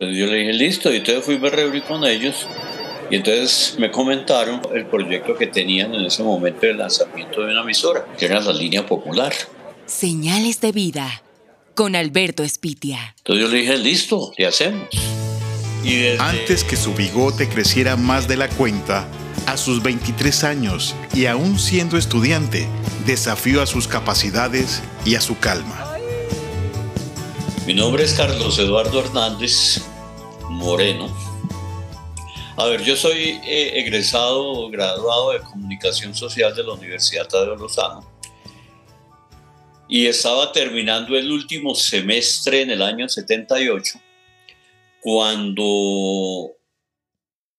Entonces yo le dije, listo, y entonces fui, me reuní con ellos y entonces me comentaron el proyecto que tenían en ese momento de lanzamiento de una emisora, que era la línea popular. Señales de vida con Alberto Espitia. Entonces yo le dije, listo, ¿qué hacemos? Antes que su bigote creciera más de la cuenta, a sus 23 años y aún siendo estudiante, desafió a sus capacidades y a su calma. Mi nombre es Carlos Eduardo Hernández Moreno. A ver, yo soy eh, egresado, graduado de Comunicación Social de la Universidad de Lozano y estaba terminando el último semestre en el año 78 cuando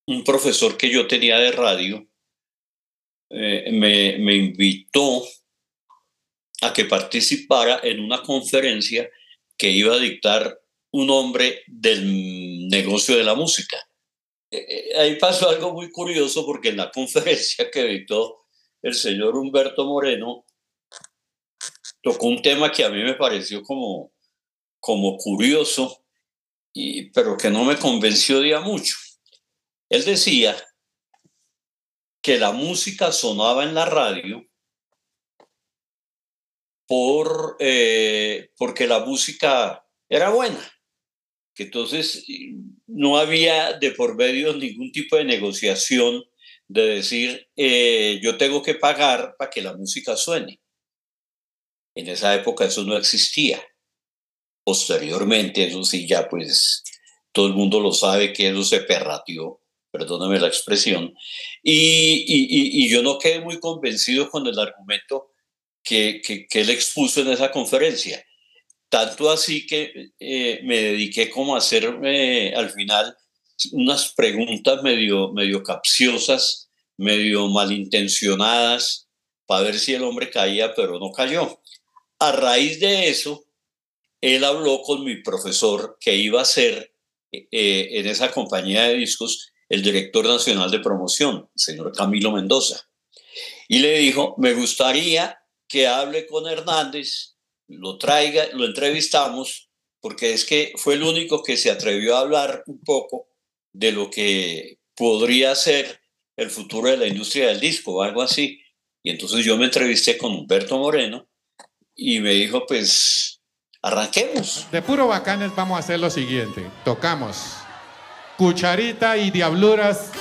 un profesor que yo tenía de radio eh, me invitó a que participara en una conferencia que iba a dictar un hombre del negocio de la música. Eh, eh, ahí pasó algo muy curioso porque en la conferencia que dictó el señor Humberto Moreno, tocó un tema que a mí me pareció como, como curioso, y, pero que no me convenció de mucho. Él decía que la música sonaba en la radio por, eh, porque la música era buena, que entonces no había de por medio ningún tipo de negociación de decir eh, yo tengo que pagar para que la música suene. En esa época eso no existía. Posteriormente, eso sí, ya pues todo el mundo lo sabe que eso se perratió, perdóname la expresión, y, yo no quedé muy convencido con el argumento que, él expuso en esa conferencia. Tanto así que eh, me dediqué como a hacer al final unas preguntas medio, medio capciosas, medio malintencionadas, para ver si el hombre caía, pero no cayó. A raíz de eso, él habló con mi profesor que iba a ser eh, en esa compañía de discos el director nacional de promoción, el señor Camilo Mendoza. Y le dijo, me gustaría que hable con Hernández, lo traiga, lo entrevistamos, porque es que fue el único que se atrevió a hablar un poco de lo que podría ser el futuro de la industria del disco o algo así. Y entonces yo me entrevisté con Humberto Moreno y me dijo, pues, arranquemos. De puro bacanes vamos a hacer lo siguiente. Tocamos cucharita y diabluras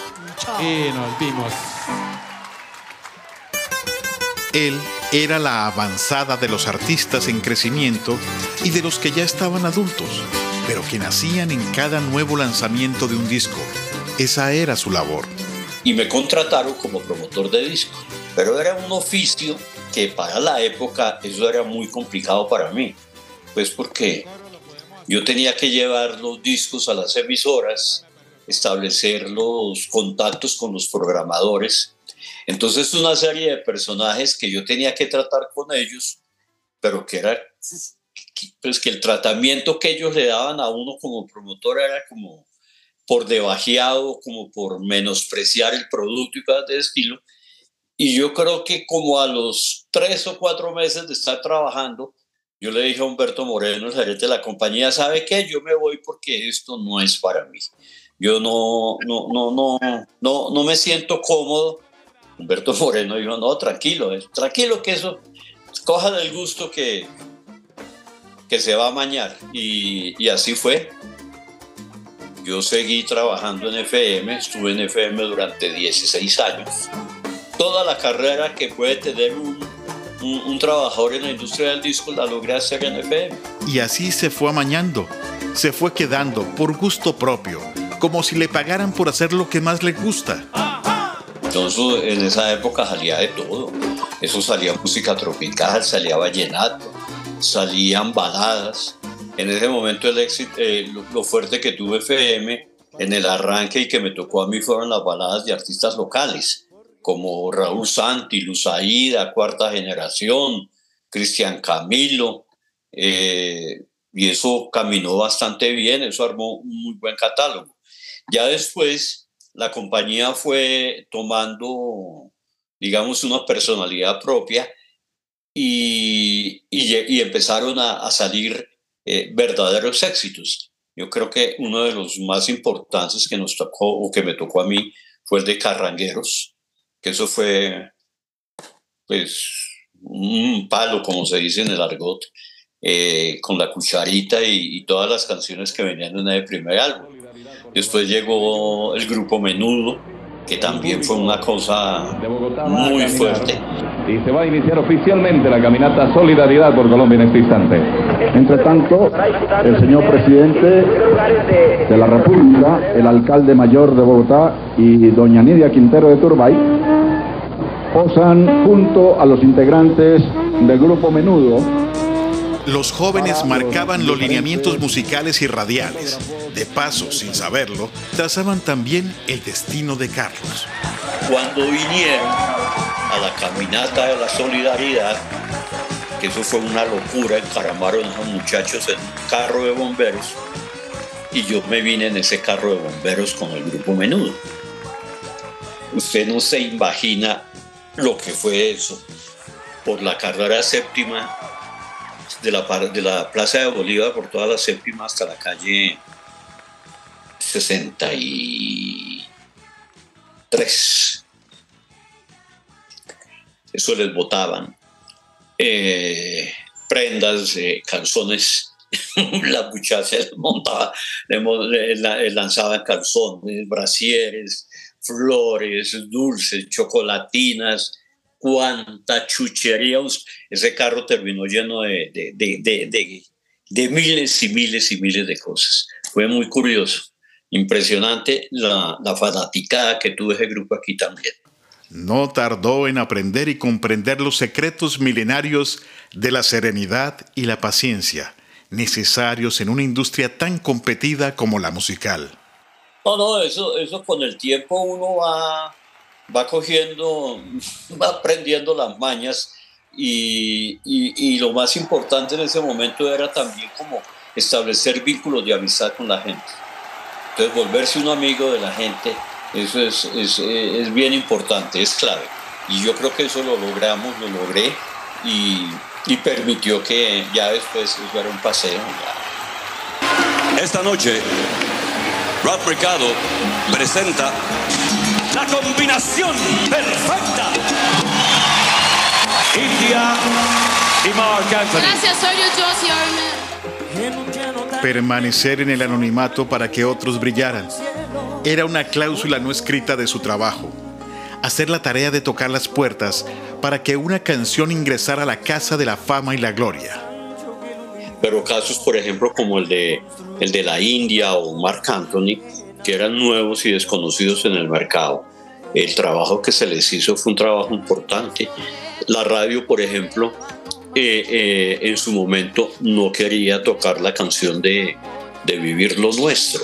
y nos vimos. Él era la avanzada de los artistas en crecimiento y de los que ya estaban adultos, pero que nacían en cada nuevo lanzamiento de un disco. Esa era su labor. Y me contrataron como promotor de discos, pero era un oficio que para la época eso era muy complicado para mí, pues porque yo tenía que llevar los discos a las emisoras, establecer los contactos con los programadores. Entonces una serie de personajes que yo tenía que tratar con ellos, pero que era pues que el tratamiento que ellos le daban a uno como promotor era como por debajeado, como por menospreciar el producto y cosas de estilo. Y yo creo que como a los tres o cuatro meses de estar trabajando, yo le dije a Humberto Moreno, el gerente de la compañía, ¿sabe qué? Yo me voy porque esto no es para mí. Yo no, no, no, no, no, no me siento cómodo. Humberto Moreno dijo, no, tranquilo, tranquilo que eso, coja del gusto que, que se va a mañar. Y, así fue. Yo seguí trabajando en FM, estuve en FM durante 16 años toda la carrera que puede tener un, un, trabajador en la industria del disco la logré hacer en FM. Y así se fue amañando, se fue quedando por gusto propio, como si le pagaran por hacer lo que más le gusta. Entonces en esa época salía de todo. Eso salía música tropical, salía vallenato, salían baladas. En ese momento el éxito, eh, lo fuerte que tuve FM en el arranque y que me tocó a mí fueron las baladas de artistas locales como Raúl Santi, Luzaída, Cuarta Generación, Cristian Camilo, eh, y eso caminó bastante bien, eso armó un muy buen catálogo. Ya después la compañía fue tomando, digamos, una personalidad propia y, y, empezaron a, salir eh, verdaderos éxitos. Yo creo que uno de los más importantes que nos tocó o que me tocó a mí fue el de Carrangueros, que eso fue pues un palo, como se dice en el argot, eh, con la cucharita y, todas las canciones que venían en el primer álbum. Después llegó el grupo Menudo, que también fue una cosa muy fuerte. Y se va a iniciar oficialmente la caminata Solidaridad por Colombia en este instante. Entre tanto, el señor presidente de la República, el alcalde mayor de Bogotá y doña Nidia Quintero de Turbay posan junto a los integrantes del grupo Menudo los jóvenes marcaban los lineamientos musicales y radiales. De paso, sin saberlo, trazaban también el destino de Carlos. Cuando vinieron a la caminata de la solidaridad, que eso fue una locura, encaramaron a los muchachos en un carro de bomberos y yo me vine en ese carro de bomberos con el grupo Menudo. Usted no se imagina lo que fue eso. Por la carrera séptima de la, de la Plaza de Bolívar por toda la séptima hasta la calle 63. Eso les botaban. Eh, prendas, calzones. la muchacha montaba, lanzaban calzones, brasieres, flores, dulces, chocolatinas, cuánta chuchería. Ese carro terminó lleno de, de, miles y miles y miles de cosas. Fue muy curioso. Impresionante la, la fanaticada que tuvo ese grupo aquí también. No tardó en aprender y comprender los secretos milenarios de la serenidad y la paciencia, necesarios en una industria tan competida como la musical. No, no, eso, eso con el tiempo uno va, va cogiendo, va aprendiendo las mañas y, y, lo más importante en ese momento era también como establecer vínculos de amistad con la gente. Entonces volverse un amigo de la gente, eso es, es, es bien importante, es clave. Y yo creo que eso lo logramos, lo logré y, y permitió que ya después fuera un paseo. Esta noche, Ralph Mercado presenta la combinación perfecta. India y Mark Anthony. Gracias, soy yo, Permanecer en el anonimato para que otros brillaran era una cláusula no escrita de su trabajo. Hacer la tarea de tocar las puertas para que una canción ingresara a la casa de la fama y la gloria. Pero casos, por ejemplo, como el de, el de la India o Mark Anthony, que eran nuevos y desconocidos en el mercado. El trabajo que se les hizo fue un trabajo importante. La radio, por ejemplo, eh, eh, en su momento no quería tocar la canción de, de Vivir lo Nuestro,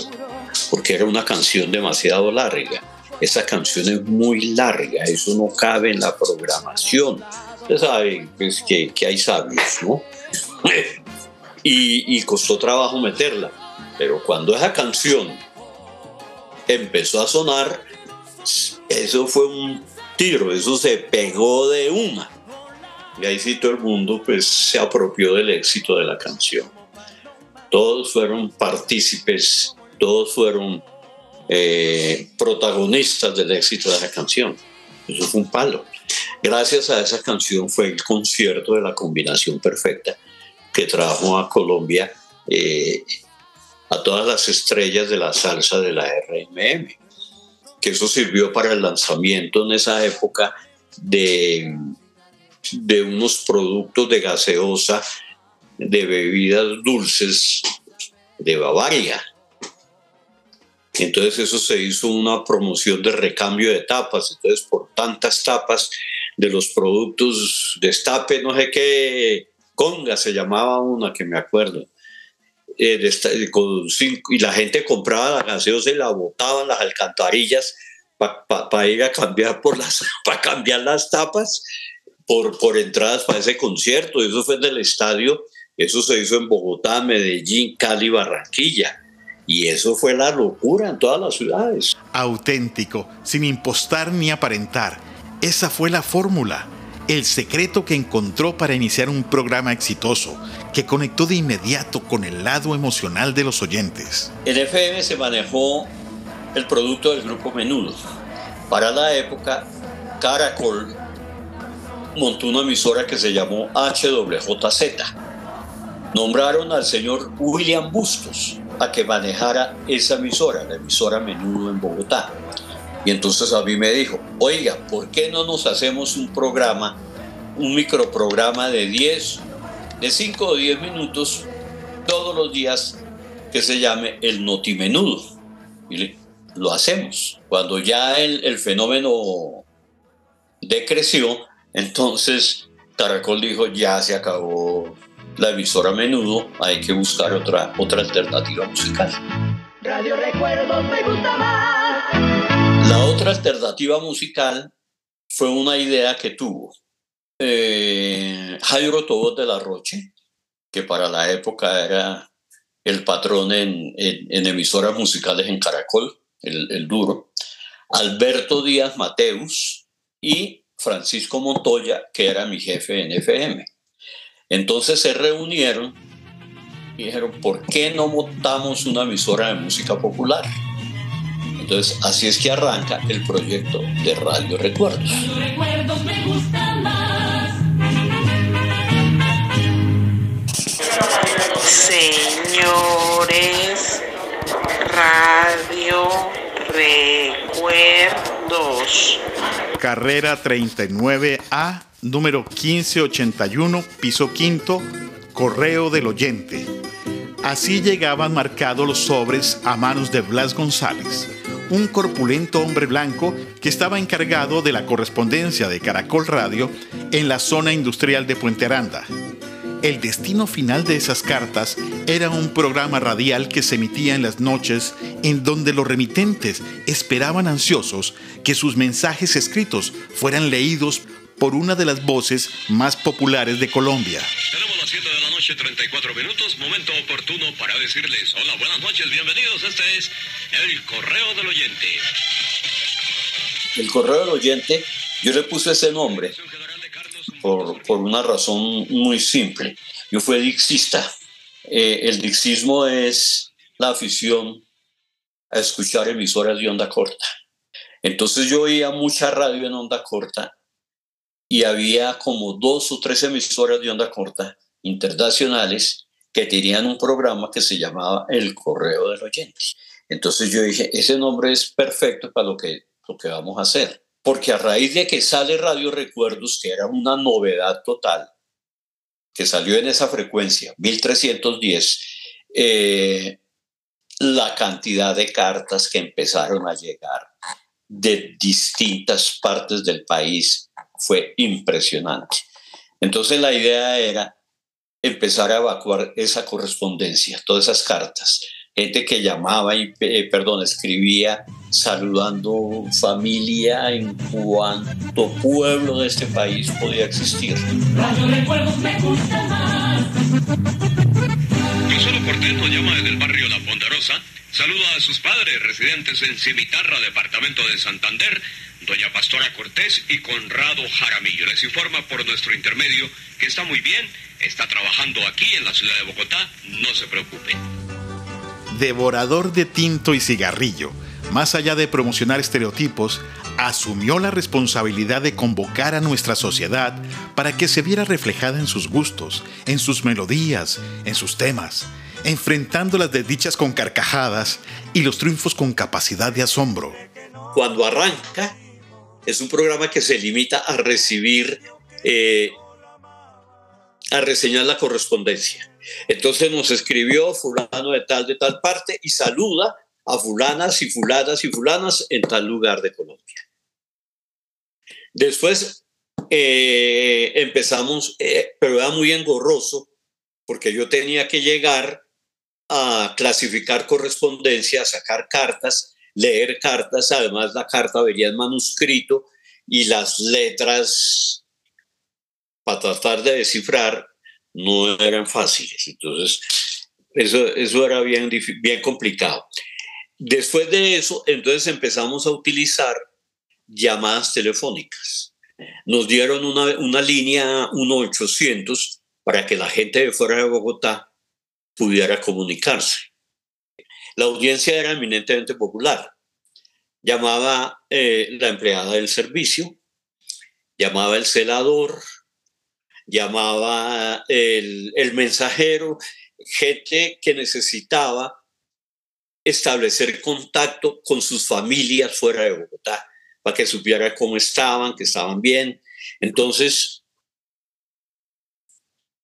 porque era una canción demasiado larga. Esa canción es muy larga, eso no cabe en la programación. Ustedes saben pues, que, que hay sabios, ¿no? y, y costó trabajo meterla. Pero cuando esa canción empezó a sonar, eso fue un tiro, eso se pegó de una. Y ahí sí todo el mundo pues se apropió del éxito de la canción. Todos fueron partícipes, todos fueron eh, protagonistas del éxito de la canción. Eso fue un palo. Gracias a esa canción fue el concierto de la combinación perfecta que trajo a Colombia eh, a todas las estrellas de la salsa de la RMM, que eso sirvió para el lanzamiento en esa época de, de unos productos de gaseosa, de bebidas dulces de Bavaria. Entonces eso se hizo una promoción de recambio de tapas. Entonces por tantas tapas de los productos destape, no sé qué, conga se llamaba una que me acuerdo eh, y la gente compraba la gaseosa y la botaba en las alcantarillas para ir a cambiar por las para cambiar las tapas por, por entradas para ese concierto. Eso fue en el estadio, eso se hizo en Bogotá, Medellín, Cali, Barranquilla. Y eso fue la locura en todas las ciudades. Auténtico, sin impostar ni aparentar. Esa fue la fórmula. El secreto que encontró para iniciar un programa exitoso que conectó de inmediato con el lado emocional de los oyentes. En FM se manejó el producto del grupo Menudo. Para la época, Caracol montó una emisora que se llamó HWJZ. Nombraron al señor William Bustos a que manejara esa emisora, la emisora Menudo en Bogotá. Y entonces a mí me dijo, oiga, ¿por qué no nos hacemos un programa, un microprograma de 10, de 5 o 10 minutos todos los días que se llame el Notimenudo? Y lo hacemos. Cuando ya el, el fenómeno decreció, entonces Caracol dijo, ya se acabó la emisora menudo, hay que buscar otra, otra alternativa musical. Radio Recuerdos me gusta más. La otra alternativa musical fue una idea que tuvo eh, Jairo Tobos de la Roche, que para la época era el patrón en, emisoras musicales en Caracol, el, el duro, Alberto Díaz Mateus y Francisco Montoya, que era mi jefe en FM. Entonces se reunieron y dijeron, ¿por qué no montamos una emisora de música popular? Entonces, así es que arranca el proyecto de Radio Recuerdos. Recuerdos me gustan más. Señores, Radio Recuerdos. Carrera 39A, número 1581, piso quinto, correo del oyente. Así llegaban marcados los sobres a manos de Blas González, un corpulento hombre blanco que estaba encargado de la correspondencia de Caracol Radio en la zona industrial de Puente Aranda. El destino final de esas cartas era un programa radial que se emitía en las noches en donde los remitentes esperaban ansiosos que sus mensajes escritos fueran leídos por una de las voces más populares de Colombia. Noche, 34 minutos, momento oportuno para decirles hola, buenas noches, bienvenidos. Este es el correo del oyente. El correo del oyente, yo le puse ese nombre por, por una razón muy simple. Yo fui dixista. Eh, el dixismo es la afición a escuchar emisoras de onda corta. Entonces yo oía mucha radio en onda corta y había como dos o tres emisoras de onda corta internacionales que tenían un programa que se llamaba El Correo del Oyente. Entonces yo dije, ese nombre es perfecto para lo que, lo que vamos a hacer porque a raíz de que sale Radio Recuerdos, que era una novedad total, que salió en esa frecuencia, 1310, eh, la cantidad de cartas que empezaron a llegar de distintas partes del país fue impresionante. Entonces la idea era empezar a evacuar esa correspondencia, todas esas cartas gente que llamaba y, eh, perdón, escribía saludando familia en cuanto pueblo de este país podía existir. Radio Recuerdos me gusta más. Consuelo llama desde el barrio La Ponderosa. Saluda a sus padres residentes en Cimitarra, departamento de Santander, doña Pastora Cortés y Conrado Jaramillo. Les informa por nuestro intermedio que está muy bien, está trabajando aquí en la ciudad de Bogotá, no se preocupe devorador de tinto y cigarrillo, más allá de promocionar estereotipos, asumió la responsabilidad de convocar a nuestra sociedad para que se viera reflejada en sus gustos, en sus melodías, en sus temas, enfrentando las desdichas con carcajadas y los triunfos con capacidad de asombro. Cuando arranca, es un programa que se limita a recibir, eh, a reseñar la correspondencia entonces nos escribió fulano de tal, de tal parte y saluda a fulanas y fulanas y fulanas en tal lugar de Colombia. Después eh, empezamos, eh, pero era muy engorroso porque yo tenía que llegar a clasificar correspondencia, sacar cartas, leer cartas, además la carta vería en manuscrito y las letras para tratar de descifrar no eran fáciles. Entonces, eso, eso era bien, bien complicado. Después de eso, entonces empezamos a utilizar llamadas telefónicas. nos dieron una, una línea 1800 para que la gente de fuera de Bogotá pudiera comunicarse. La audiencia era eminentemente popular. Llamaba eh, la empleada del servicio, llamaba el celador, llamaba el, mensajero, gente que necesitaba establecer contacto con sus familias fuera de Bogotá, para que supiera cómo estaban, que estaban bien. Entonces,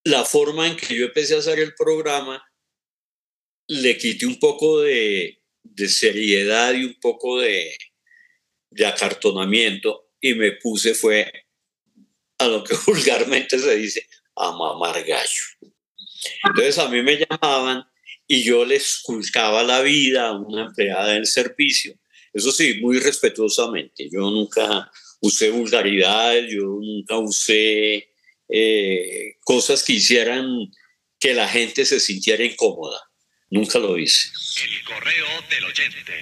la forma en que yo empecé a hacer el programa le quité un poco de, seriedad y un poco de, acartonamiento y me puse fue a lo que vulgarmente se dice a mamar gallo. Entonces a mí me llamaban y yo les culcaba la vida a una empleada del servicio. Eso sí, muy respetuosamente. Yo nunca usé vulgaridad, yo nunca usé eh, cosas que hicieran que la gente se sintiera incómoda. Nunca lo hice. El correo del oyente.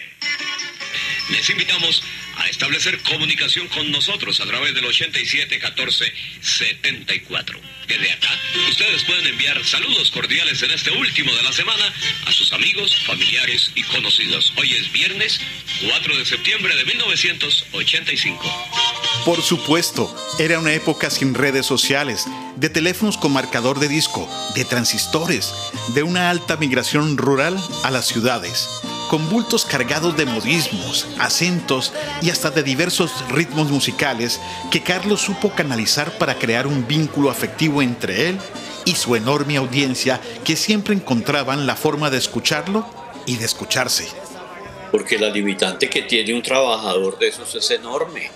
Les invitamos a establecer comunicación con nosotros a través del 87 14 74. Desde acá, ustedes pueden enviar saludos cordiales en este último de la semana a sus amigos, familiares y conocidos. Hoy es viernes 4 de septiembre de 1985. Por supuesto, era una época sin redes sociales, de teléfonos con marcador de disco, de transistores, de una alta migración rural a las ciudades con bultos cargados de modismos, acentos y hasta de diversos ritmos musicales que Carlos supo canalizar para crear un vínculo afectivo entre él y su enorme audiencia que siempre encontraban la forma de escucharlo y de escucharse. Porque la limitante que tiene un trabajador de esos es enorme.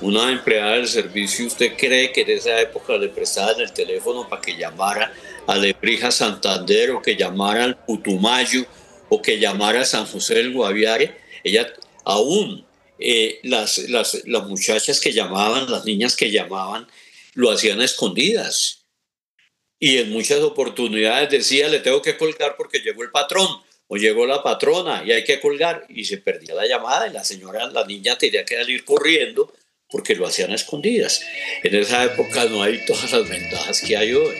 Una empleada del servicio, ¿usted cree que en esa época le prestaban el teléfono para que llamara a Lebrija Santander o que llamara al Putumayo? O que llamara a San José del Guaviare, ella aún eh, las, las, las muchachas que llamaban, las niñas que llamaban, lo hacían a escondidas. Y en muchas oportunidades decía, le tengo que colgar porque llegó el patrón o llegó la patrona y hay que colgar. Y se perdía la llamada y la señora, la niña tenía que salir corriendo porque lo hacían a escondidas. En esa época no hay todas las ventajas que hay hoy.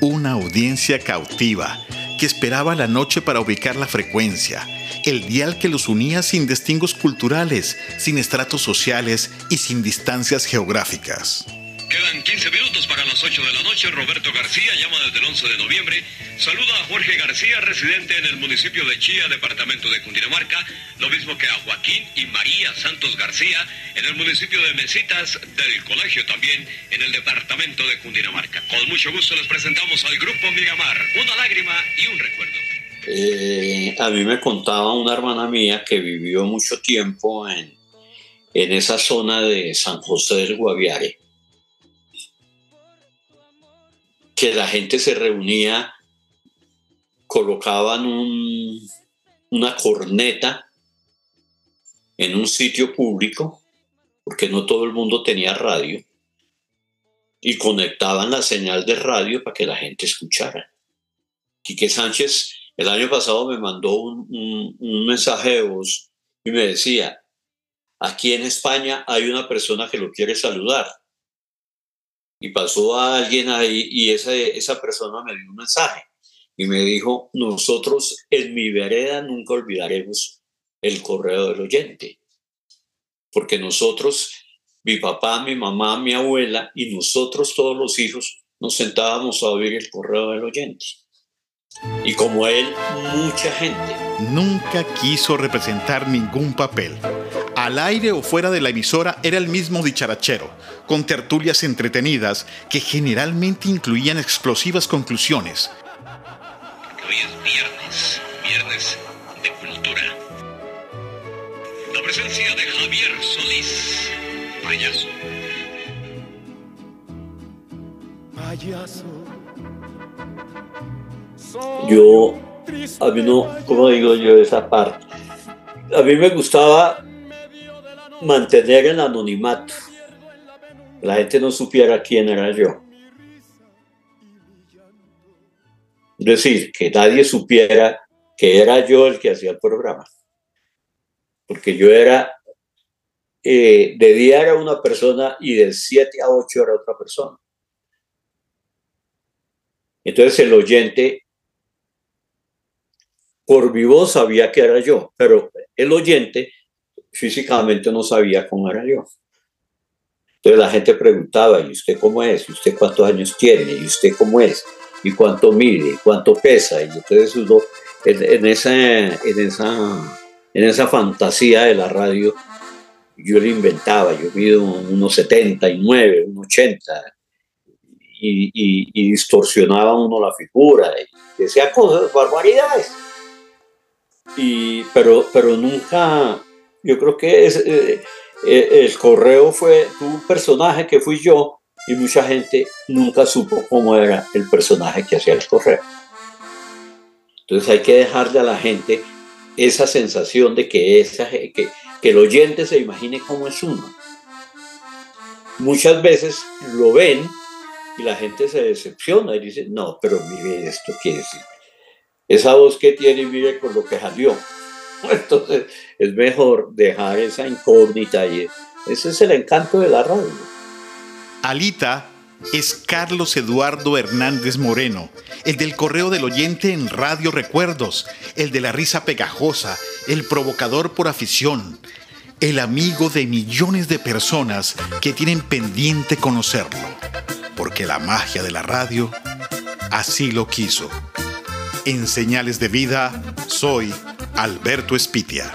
Una audiencia cautiva que esperaba la noche para ubicar la frecuencia, el dial que los unía sin distingos culturales, sin estratos sociales y sin distancias geográficas. Quedan 15 minutos para las 8 de la noche. Roberto García llama desde el 11 de noviembre. Saluda a Jorge García, residente en el municipio de Chía, departamento de Cundinamarca, lo mismo que a Joaquín y María Santos García en el municipio de Mesitas, del colegio también en el departamento de Cundinamarca. Con mucho gusto les presentamos al grupo Miramar, una lágrima y un recuerdo. Eh, a mí me contaba una hermana mía que vivió mucho tiempo en, en esa zona de San José del Guaviare que la gente se reunía, colocaban una corneta en un sitio público, porque no todo el mundo tenía radio, y conectaban la señal de radio para que la gente escuchara. Quique Sánchez el año pasado me mandó un, un mensaje de voz y me decía, aquí en España hay una persona que lo quiere saludar y pasó a alguien ahí y esa, esa persona me dio un mensaje y me dijo, nosotros en mi vereda nunca olvidaremos el correo del oyente, porque nosotros, mi papá, mi mamá, mi abuela y nosotros todos los hijos nos sentábamos a oír el correo del oyente. Y como él, mucha gente. Nunca quiso representar ningún papel al aire o fuera de la emisora era el mismo dicharachero, con tertulias entretenidas que generalmente incluían explosivas conclusiones. Hoy es viernes, viernes de cultura. La presencia de Javier Solís, payaso. Payaso. Yo, a mí no, ¿cómo digo yo esa parte? A mí me gustaba mantener el anonimato. La gente no supiera quién era yo. Es decir, que nadie supiera que era yo el que hacía el programa. Porque yo era eh, de día era una persona y de 7 a 8 era otra persona. Entonces el oyente por vivo sabía que era yo, pero el oyente físicamente no sabía cómo era yo. Entonces la gente preguntaba, ¿y usted cómo es? ¿Y usted cuántos años tiene? ¿Y usted cómo es? ¿Y cuánto mide? ¿Cuánto pesa? Y entonces uno, en, esa, en, esa, en esa fantasía de la radio, yo le inventaba, yo mido unos 79, unos 80, y, y, distorsionaba uno la figura, y decía cosas, barbaridades. Y, pero, pero nunca, yo creo que es, eh, eh, el correo fue un personaje que fui yo y mucha gente nunca supo cómo era el personaje que hacía el correo. Entonces hay que dejarle a la gente esa sensación de que, esa, que, que el oyente se imagine cómo es uno. Muchas veces lo ven y la gente se decepciona y dice, no, pero mire esto, quiere decir, esa voz que tiene, mire con lo que salió. Entonces es mejor dejar esa incógnita y ese es el encanto de la radio. Alita es Carlos Eduardo Hernández Moreno, el del correo del oyente en Radio Recuerdos, el de la risa pegajosa, el provocador por afición, el amigo de millones de personas que tienen pendiente conocerlo, porque la magia de la radio así lo quiso. En señales de vida, soy Alberto Espitia.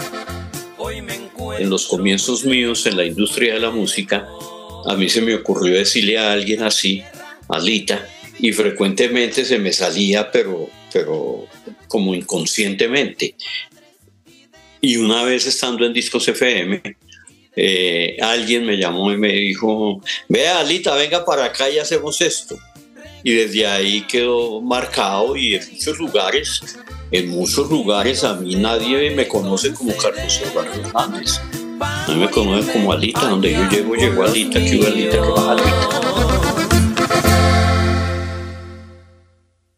En los comienzos míos en la industria de la música, a mí se me ocurrió decirle a alguien así, Alita, y frecuentemente se me salía, pero, pero como inconscientemente. Y una vez estando en Discos FM, eh, alguien me llamó y me dijo, vea Alita, venga para acá y hacemos esto. Y desde ahí quedó marcado y en muchos lugares, en muchos lugares a mí nadie me conoce como Carlos Eduardo Hernández. A mí me conocen como Alita, donde yo llego, llego Alita, que Alita, que Alita.